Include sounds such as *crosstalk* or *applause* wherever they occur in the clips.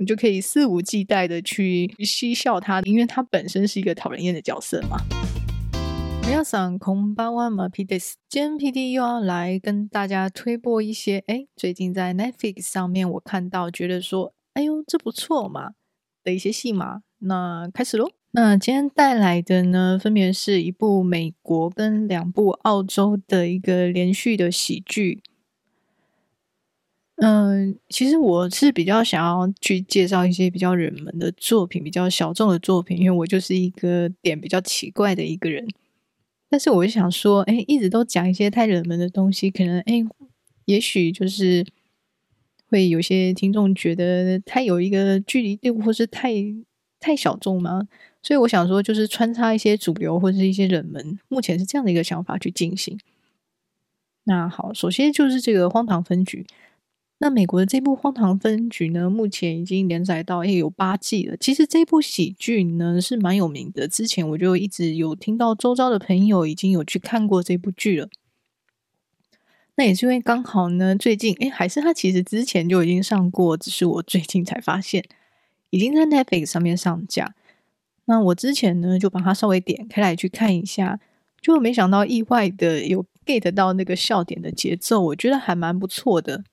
你就可以肆无忌惮的去嬉笑他，因为他本身是一个讨人厌的角色嘛。皆さんこんばんは、马 P です。今天 PD 又要来跟大家推播一些，哎，最近在 Netflix 上面我看到觉得说，哎呦，这不错嘛的一些戏码。那开始喽。那今天带来的呢，分别是一部美国跟两部澳洲的一个连续的喜剧。 嗯，其实我是比较想要去介绍一些比较冷门的作品，比较小众的作品，因为我就是一个点比较奇怪的一个人。但是我就想说，哎，一直都讲一些太冷门的东西，可能哎，也许就是会有些听众觉得太有一个距离度，或是太太小众嘛。所以我想说，就是穿插一些主流或者是一些冷门，目前是这样的一个想法去进行。那好，首先就是这个《荒唐分局》。那美国的这部《荒唐分局》呢，目前已经连载到也有八季了。其实这部喜剧呢是蛮有名的，之前我就一直有听到周遭的朋友已经有去看过这部剧了。那也是因为刚好呢，最近诶还是他其实之前就已经上过，只是我最近才发现已经在 Netflix 上面上架。那我之前呢就把它稍微点开来去看一下，就没想到意外的有 get 到那个笑点的节奏，我觉得还蛮不错的。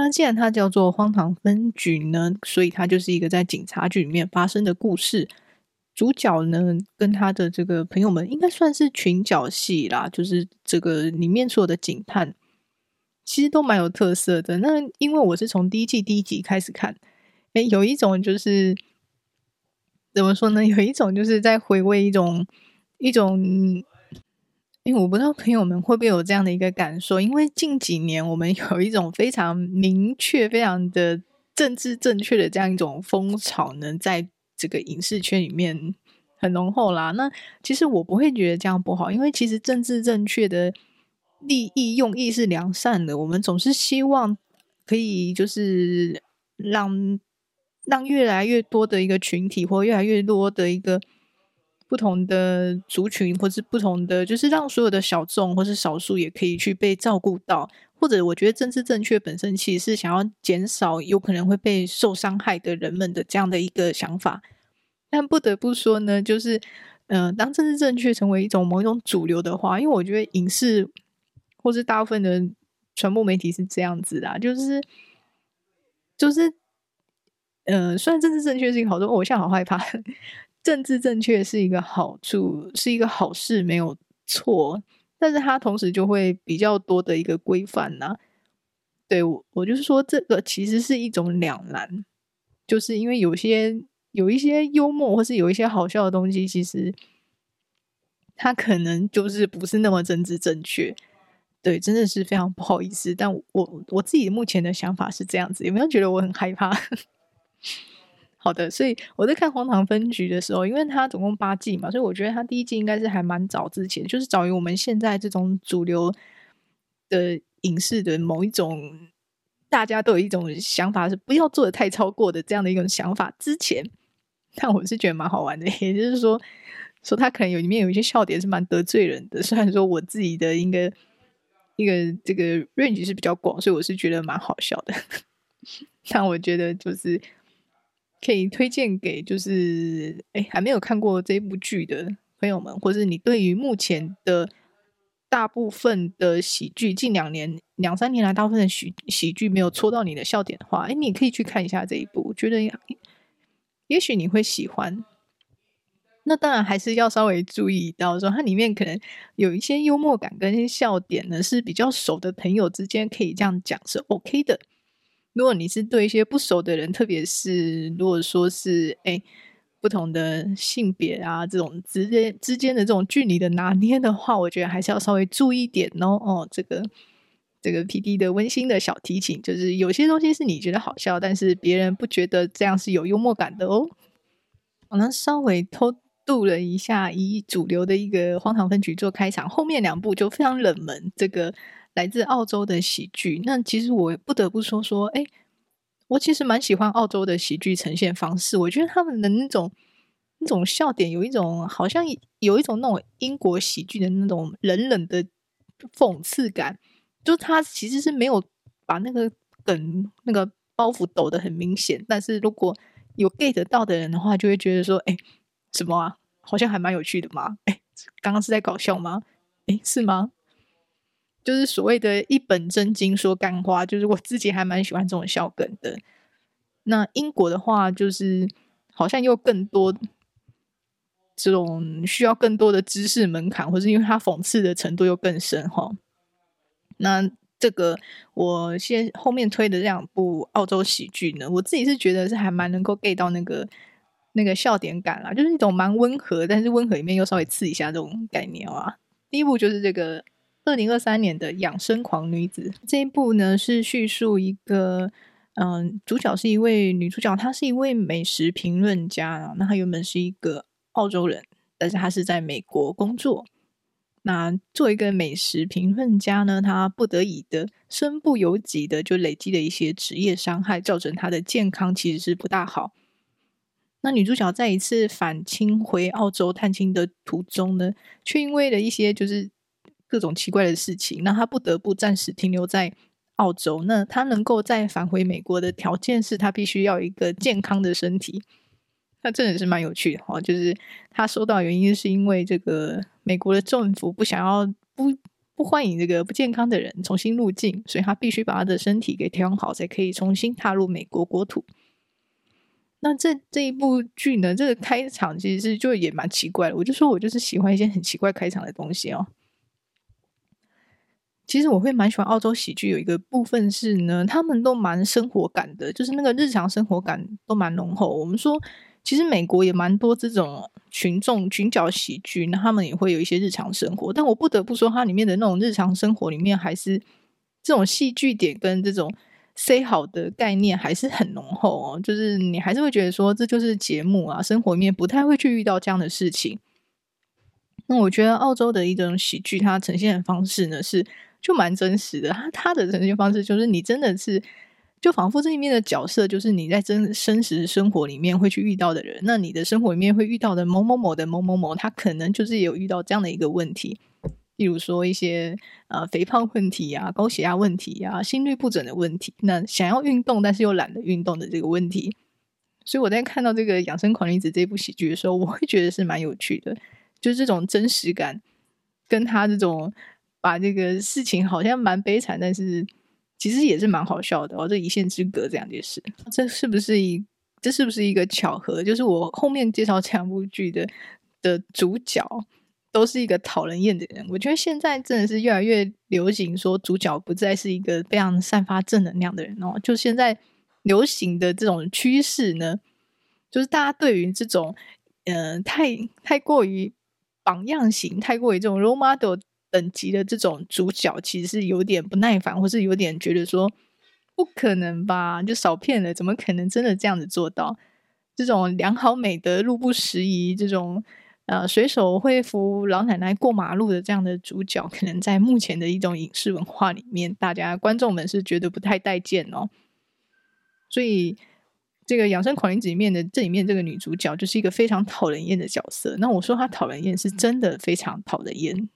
那既然它叫做荒唐分局呢，所以它就是一个在警察局里面发生的故事。主角呢，跟他的这个朋友们应该算是群角戏啦，就是这个里面所有的警探其实都蛮有特色的。那因为我是从第一季第一集开始看，诶，有一种就是怎么说呢？有一种就是在回味一种一种。因为我不知道朋友们会不会有这样的一个感受，因为近几年我们有一种非常明确、非常的政治正确的这样一种风潮呢，在这个影视圈里面很浓厚啦。那其实我不会觉得这样不好，因为其实政治正确的利益用意是良善的，我们总是希望可以就是让让越来越多的一个群体或越来越多的一个。不同的族群，或是不同的，就是让所有的小众或是少数也可以去被照顾到，或者我觉得政治正确本身其实是想要减少有可能会被受伤害的人们的这样的一个想法。但不得不说呢，就是嗯、当政治正确成为一种某一种主流的话，因为我觉得影视或是大部分的传播媒体是这样子的，就是就是嗯、呃，虽然政治正确是一个好多，我现在好害怕。政治正确是一个好处，是一个好事，没有错。但是它同时就会比较多的一个规范呐。对，我，我就是说，这个其实是一种两难，就是因为有些有一些幽默或是有一些好笑的东西，其实它可能就是不是那么政治正确。对，真的是非常不好意思。但我我自己目前的想法是这样子，有没有觉得我很害怕？*laughs* 好的，所以我在看《荒唐分局》的时候，因为它总共八季嘛，所以我觉得它第一季应该是还蛮早之前，就是早于我们现在这种主流的影视的某一种，大家都有一种想法是不要做的太超过的这样的一种想法之前，但我是觉得蛮好玩的，也就是说，说它可能有里面有一些笑点是蛮得罪人的，虽然说我自己的一个一个这个 range 是比较广，所以我是觉得蛮好笑的，*laughs* 但我觉得就是。可以推荐给就是哎还没有看过这部剧的朋友们，或是你对于目前的大部分的喜剧，近两年两三年来大部分的喜喜剧没有戳到你的笑点的话，哎，你可以去看一下这一部，我觉得也许你会喜欢。那当然还是要稍微注意到说，它里面可能有一些幽默感跟笑点呢，是比较熟的朋友之间可以这样讲是 OK 的。如果你是对一些不熟的人，特别是如果说是哎不同的性别啊这种之间之间的这种距离的拿捏的话，我觉得还是要稍微注意点哦。哦，这个这个 PD 的温馨的小提醒，就是有些东西是你觉得好笑，但是别人不觉得这样是有幽默感的哦。我呢稍微偷渡了一下，以主流的一个荒唐分局做开场，后面两部就非常冷门。这个。来自澳洲的喜剧，那其实我不得不说说，哎，我其实蛮喜欢澳洲的喜剧呈现方式。我觉得他们的那种那种笑点，有一种好像有一种那种英国喜剧的那种冷冷的讽刺感，就他其实是没有把那个梗那个包袱抖得很明显。但是如果有 get 到的人的话，就会觉得说，哎，什么啊？好像还蛮有趣的嘛。哎，刚刚是在搞笑吗？哎，是吗？就是所谓的一本正经说干话，就是我自己还蛮喜欢这种笑梗的。那英国的话，就是好像又更多这种需要更多的知识门槛，或是因为它讽刺的程度又更深哈。那这个我先后面推的这两部澳洲喜剧呢，我自己是觉得是还蛮能够 get 到那个那个笑点感啦，就是一种蛮温和，但是温和里面又稍微刺一下这种概念啊。第一部就是这个二零二三年的《养生狂女子》，这一部呢是叙述一个。嗯，主角是一位女主角，她是一位美食评论家。那她原本是一个澳洲人，但是她是在美国工作。那作为一个美食评论家呢，她不得已的身不由己的就累积了一些职业伤害，造成她的健康其实是不大好。那女主角在一次返亲回澳洲探亲的途中呢，却因为了一些就是各种奇怪的事情，那他不得不暂时停留在。澳洲，那他能够再返回美国的条件是他必须要一个健康的身体。那真的是蛮有趣的哈，就是他收到原因是因为这个美国的政府不想要不不欢迎这个不健康的人重新入境，所以他必须把他的身体给调养好，才可以重新踏入美国国土。那这这一部剧呢，这个开场其实是就也蛮奇怪的。我就说我就是喜欢一些很奇怪开场的东西哦。其实我会蛮喜欢澳洲喜剧，有一个部分是呢，他们都蛮生活感的，就是那个日常生活感都蛮浓厚。我们说，其实美国也蛮多这种群众群角喜剧，那他们也会有一些日常生活。但我不得不说，它里面的那种日常生活里面，还是这种戏剧点跟这种 say 好的概念还是很浓厚哦。就是你还是会觉得说，这就是节目啊，生活里面不太会去遇到这样的事情。那我觉得澳洲的一种喜剧，它呈现的方式呢是。就蛮真实的，他他的呈现方式就是你真的是，就仿佛这里面的角色就是你在真真实生活里面会去遇到的人。那你的生活里面会遇到的某某某的某某某，他可能就是有遇到这样的一个问题，例如说一些呃肥胖问题啊、高血压问题啊、心率不整的问题，那想要运动但是又懒得运动的这个问题。所以我在看到这个《养生狂女子》这部喜剧的时候，我会觉得是蛮有趣的，就是这种真实感跟他这种。把这个事情好像蛮悲惨，但是其实也是蛮好笑的哦。这一线之隔这两件事，这是不是一这是不是一个巧合？就是我后面介绍这两部剧的的主角都是一个讨人厌的人。我觉得现在真的是越来越流行，说主角不再是一个非常散发正能量的人哦。就现在流行的这种趋势呢，就是大家对于这种呃太太过于榜样型、太过于这种 role model。等级的这种主角其实是有点不耐烦，或是有点觉得说不可能吧，就少骗了，怎么可能真的这样子做到？这种良好美德、路不拾遗，这种呃随手会扶老奶奶过马路的这样的主角，可能在目前的一种影视文化里面，大家观众们是觉得不太待见哦。所以这个《养生狂女子》里面的这里面这个女主角就是一个非常讨人厌的角色。那我说她讨人厌，是真的非常讨人厌。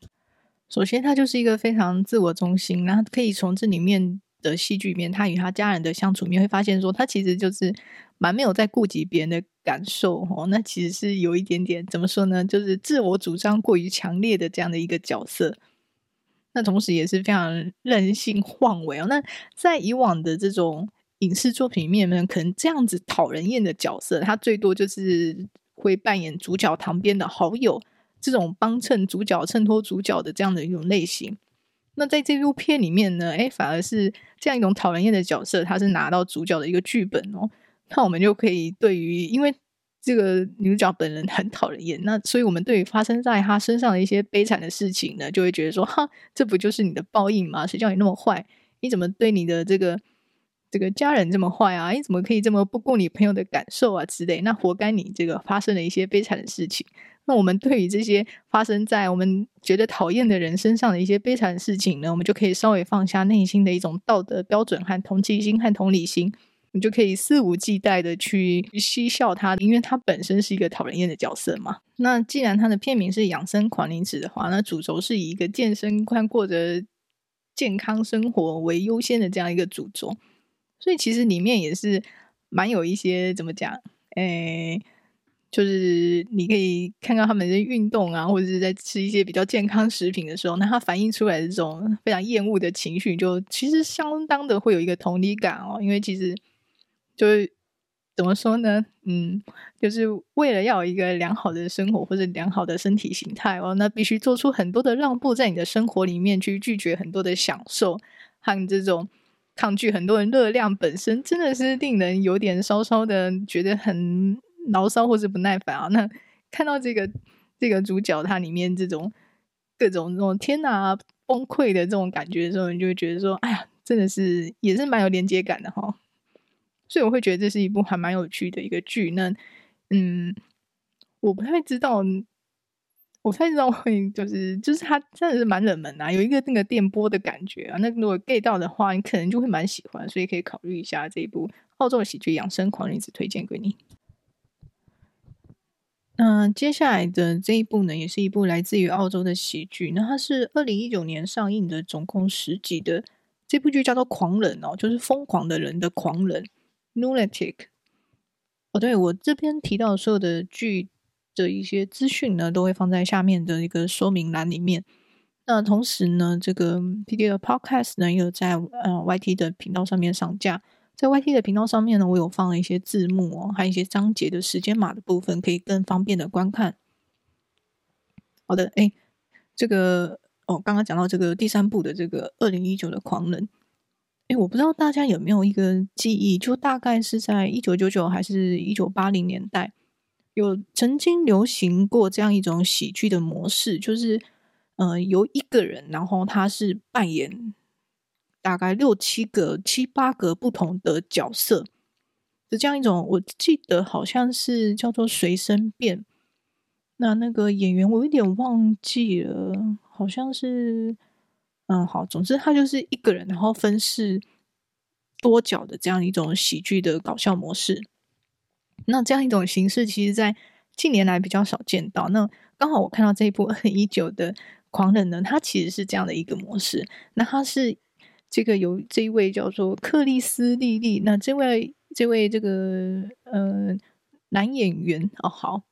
首先，他就是一个非常自我中心，然后可以从这里面的戏剧里面，他与他家人的相处你会发现说，他其实就是蛮没有在顾及别人的感受哦。那其实是有一点点怎么说呢？就是自我主张过于强烈的这样的一个角色。那同时也是非常任性妄为哦。那在以往的这种影视作品里面呢，可能这样子讨人厌的角色，他最多就是会扮演主角旁边的好友。这种帮衬主角、衬托主角的这样的一种类型，那在这部片里面呢，诶，反而是这样一种讨人厌的角色，他是拿到主角的一个剧本哦。那我们就可以对于，因为这个女主角本人很讨人厌，那所以我们对于发生在她身上的一些悲惨的事情呢，就会觉得说，哈，这不就是你的报应吗？谁叫你那么坏？你怎么对你的这个这个家人这么坏啊？你怎么可以这么不顾你朋友的感受啊之类？那活该你这个发生了一些悲惨的事情。那我们对于这些发生在我们觉得讨厌的人身上的一些悲惨事情呢，我们就可以稍微放下内心的一种道德标准和同情心和同理心，你就可以肆无忌惮的去嬉笑他，因为他本身是一个讨人厌的角色嘛。那既然他的片名是养生狂女子的话，那主轴是以一个健身观、过着健康生活为优先的这样一个主轴，所以其实里面也是蛮有一些怎么讲，诶，就是你可以看到他们在运动啊，或者是在吃一些比较健康食品的时候，那他反映出来的这种非常厌恶的情绪，就其实相当的会有一个同理感哦，因为其实就是。怎么说呢？嗯，就是为了要有一个良好的生活或者良好的身体形态哦，那必须做出很多的让步，在你的生活里面去拒绝很多的享受和这种抗拒很多人热量，本身真的是令人有点稍稍的觉得很牢骚或是不耐烦啊。那看到这个这个主角他里面这种各种这种天哪崩溃的这种感觉的时候，你就会觉得说，哎呀，真的是也是蛮有连接感的哈、所以我会觉得这是一部还蛮有趣的一个剧。那，嗯，我不太知道，我不太知道会就是就是他真的是蛮冷门啊，有一个那个电波的感觉啊。那如果 get 到的话，你可能就会蛮喜欢，所以可以考虑一下这一部澳洲喜剧《养生狂人》，子推荐给你。那接下来的这一部呢，也是一部来自于澳洲的喜剧。那它是二零一九年上映的，总共十集的这部剧叫做《狂人》哦，就是疯狂的人的狂人。Lunatic，哦，对，我这边提到所有的剧的一些资讯呢，都会放在下面的一个说明栏里面。那同时呢，这个 PD 的 Podcast 呢，也有在呃 YT 的频道上面上架。在 YT 的频道上面呢，我有放了一些字幕哦，还有一些章节的时间码的部分，可以更方便的观看。好的，哎，这个哦，刚刚讲到这个第三部的这个二零一九的狂人。哎，我不知道大家有没有一个记忆，就大概是在一九九九还是一九八零年代，有曾经流行过这样一种喜剧的模式，就是呃，由一个人，然后他是扮演大概六七个、七八个不同的角色的这样一种。我记得好像是叫做随身变，那那个演员我有点忘记了，好像是。嗯，好，总之他就是一个人，然后分饰多角的这样一种喜剧的搞笑模式。那这样一种形式，其实在近年来比较少见到。那刚好我看到这一部 *laughs* 二零一九的《狂人》呢，它其实是这样的一个模式。那他是这个有这一位叫做克里斯莉莉，那这位这位这个呃男演员哦，好。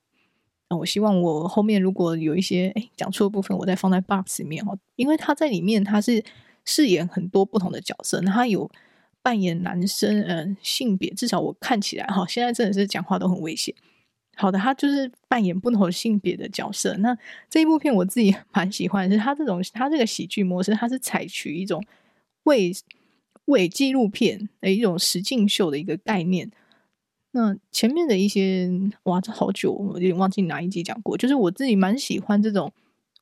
那我希望我后面如果有一些哎讲错的部分，我再放在 box 里面哦，因为他在里面他是饰演很多不同的角色，那他有扮演男生，嗯、呃，性别至少我看起来哈，现在真的是讲话都很危险。好的，他就是扮演不同性别的角色。那这一部片我自己 *laughs* 蛮喜欢，是他这种他这个喜剧模式，他是采取一种伪伪纪录片的一种实境秀的一个概念。那前面的一些哇，这好久，我有点忘记哪一集讲过。就是我自己蛮喜欢这种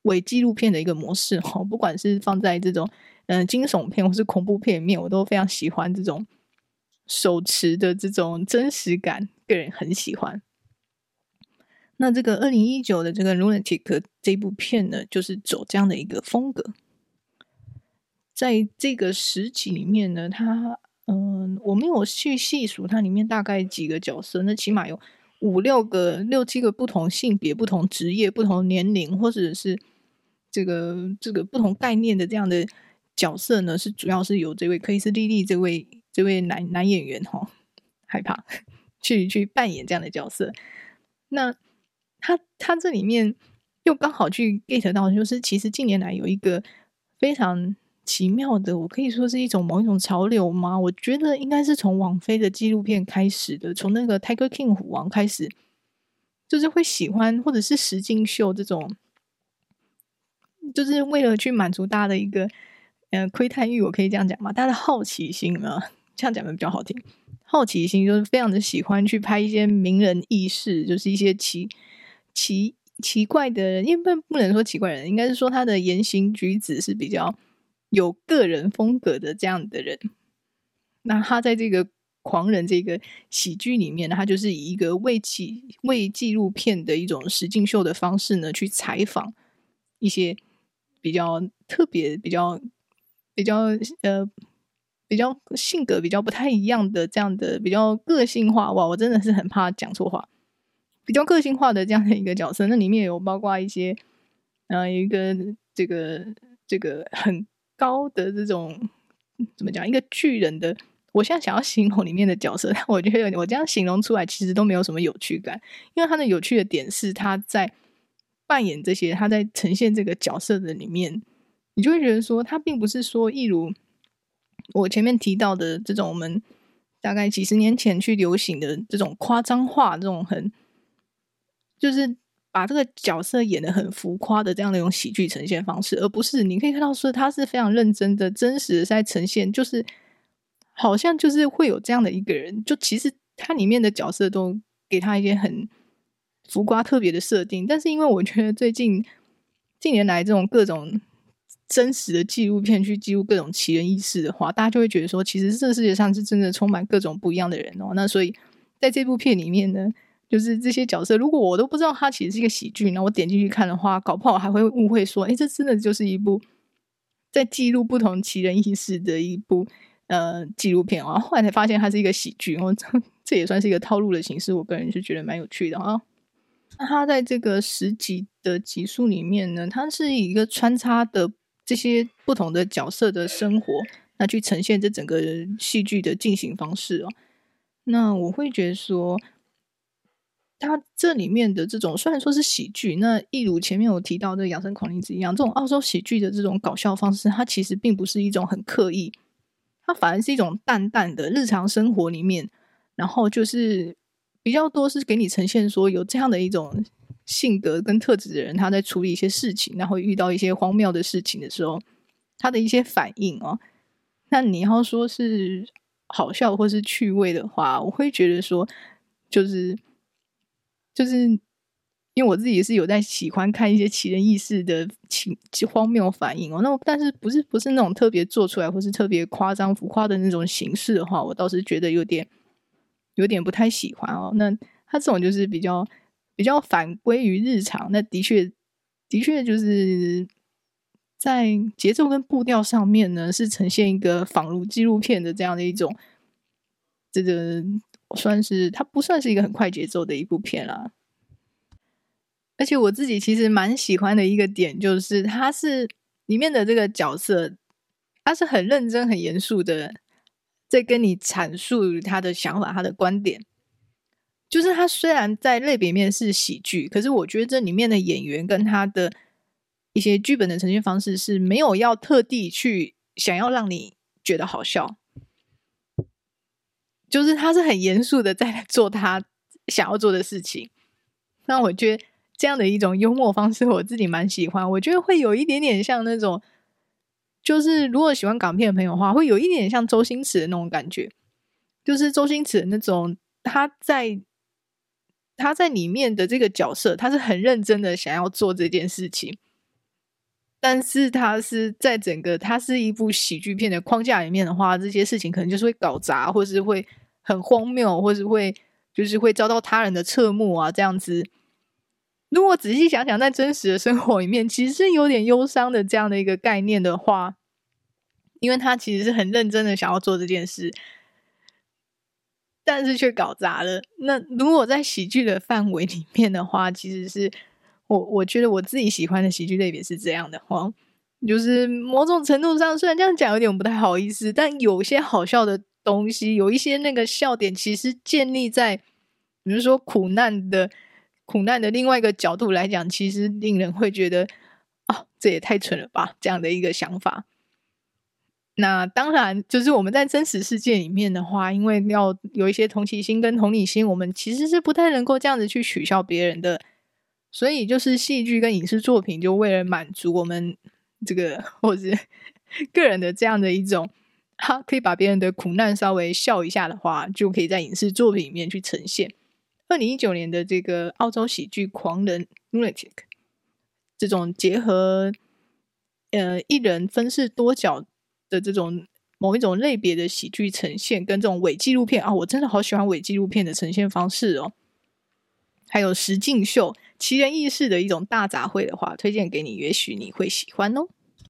伪纪录片的一个模式哈，不管是放在这种嗯惊悚片或是恐怖片里面，我都非常喜欢这种手持的这种真实感，个人很喜欢。那这个二零一九的这个《Lunatic》这部片呢，就是走这样的一个风格，在这个十集里面呢，他。嗯，我没有去细数它里面大概几个角色，那起码有五六个、六七个不同性别、不同职业、不同年龄，或者是这个这个不同概念的这样的角色呢，是主要是由这位克里斯莉莉这位这位男男演员哈、哦，害怕去去扮演这样的角色。那他他这里面又刚好去 get 到，就是其实近年来有一个非常。奇妙的，我可以说是一种某一种潮流吗？我觉得应该是从网飞的纪录片开始的，从那个 Tiger King 虎王开始，就是会喜欢或者是实境秀这种，就是为了去满足大家的一个嗯窥探欲，我可以这样讲吗？大家的好奇心啊，这样讲的比较好听。好奇心就是非常的喜欢去拍一些名人軼事，就是一些奇奇奇怪的人，因为不能说奇怪人，应该是说他的言行举止是比较。有个人风格的这样的人，那他在这个狂人这个喜剧里面呢，他就是以一个为纪为纪录片的一种实境秀的方式呢，去采访一些比较特别、比较比较呃比较性格比较不太一样的这样的比较个性化哇！我真的是很怕讲错话，比较个性化的这样的一个角色。那里面有包括一些，呃，一个这个这个很。高的这种怎么讲？一个巨人的我现在想要形容里面的角色，但 *laughs* 我觉得我这样形容出来其实都没有什么有趣感，因为他的有趣的点是他在扮演这些，他在呈现这个角色的里面，你就会觉得说，他并不是说，一如我前面提到的这种我们大概几十年前去流行的这种夸张化，这种很就是把这个角色演得很浮夸的这样的一种喜剧呈现方式，而不是你可以看到说他是非常认真的、真实的在呈现，就是。好像就是会有这样的一个人，就其实他里面的角色都给他一些很浮夸、特别的设定。但是因为我觉得最近近年来这种各种真实的纪录片去记录各种奇人异事的话，大家就会觉得说，其实这个世界上是真的充满各种不一样的人哦。那所以在这部片里面呢，就是这些角色，如果我都不知道它其实是一个喜剧，那我点进去看的话，搞不好还会误会说，哎，这真的就是一部在记录不同奇人异事的一部。呃，纪录片啊，后来才发现它是一个喜剧，我这这也算是一个套路的形式，我个人是觉得蛮有趣的啊。那它在这个十集的集数里面呢，它是以一个穿插的这些不同的角色的生活，那去呈现这整个戏剧的进行方式哦。那我会觉得说，它这里面的这种虽然说是喜剧，那一如前面我提到的《养生狂灵子》一样，这种澳洲喜剧的这种搞笑方式，它其实并不是一种很刻意。它反而是一种淡淡的日常生活里面，然后就是比较多是给你呈现说有这样的一种性格跟特质的人，他在处理一些事情，然后遇到一些荒谬的事情的时候，他的一些反应哦。那你要说是好笑或是趣味的话，我会觉得说就是就是。因为我自己是有在喜欢看一些奇人异事的奇荒谬反应哦，那但是不是不是那种特别做出来或是特别夸张浮夸的那种形式的话，我倒是觉得有点有点不太喜欢哦。那他这种就是比较比较反归于日常，那的确的确就是在节奏跟步调上面呢，是呈现一个仿如纪录片的这样的一种，这个算是它不算是一个很快节奏的一部片啦。而且我自己其实蛮喜欢的一个点，就是他是里面的这个角色，他是很认真、很严肃的在跟你阐述他的想法、他的观点。就是他虽然在类别面是喜剧，可是我觉得这里面的演员跟他的一些剧本的呈现方式是没有要特地去想要让你觉得好笑，就是他是很严肃的在做他想要做的事情。那我觉得。这样的一种幽默方式，我自己蛮喜欢。我觉得会有一点点像那种，就是如果喜欢港片的朋友话，会有一点像周星驰的那种感觉。就是周星驰那种，他在他在里面的这个角色，他是很认真的想要做这件事情，但是他是在整个他是一部喜剧片的框架里面的话，这些事情可能就是会搞砸，或是会很荒谬，或是会就是会遭到他人的侧目啊，这样子。如果仔细想想，在真实的生活里面，其实是有点忧伤的这样的一个概念的话，因为他其实是很认真的想要做这件事，但是却搞砸了。那如果在喜剧的范围里面的话，其实是我我觉得我自己喜欢的喜剧类别是这样的话，就是某种程度上，虽然这样讲有点不太好意思，但有些好笑的东西，有一些那个笑点，其实建立在比如说苦难的。苦难的另外一个角度来讲，其实令人会觉得，哦，这也太蠢了吧，这样的一个想法。那当然，就是我们在真实世界里面的话，因为要有一些同情心跟同理心，我们其实是不太能够这样子去取笑别人的。所以，就是戏剧跟影视作品，就为了满足我们这个 *laughs* 或者 *laughs* 个人的这样的一种，哈，可以把别人的苦难稍微笑一下的话，就可以在影视作品里面去呈现。二零一九年的这个澳洲喜剧狂人 Lunatic，这种结合呃一人分饰多角的这种某一种类别的喜剧呈现，跟这种伪纪录片啊，我真的好喜欢伪纪录片的呈现方式哦。还有实境秀、奇人异事的一种大杂烩的话，推荐给你，也许你会喜欢哦。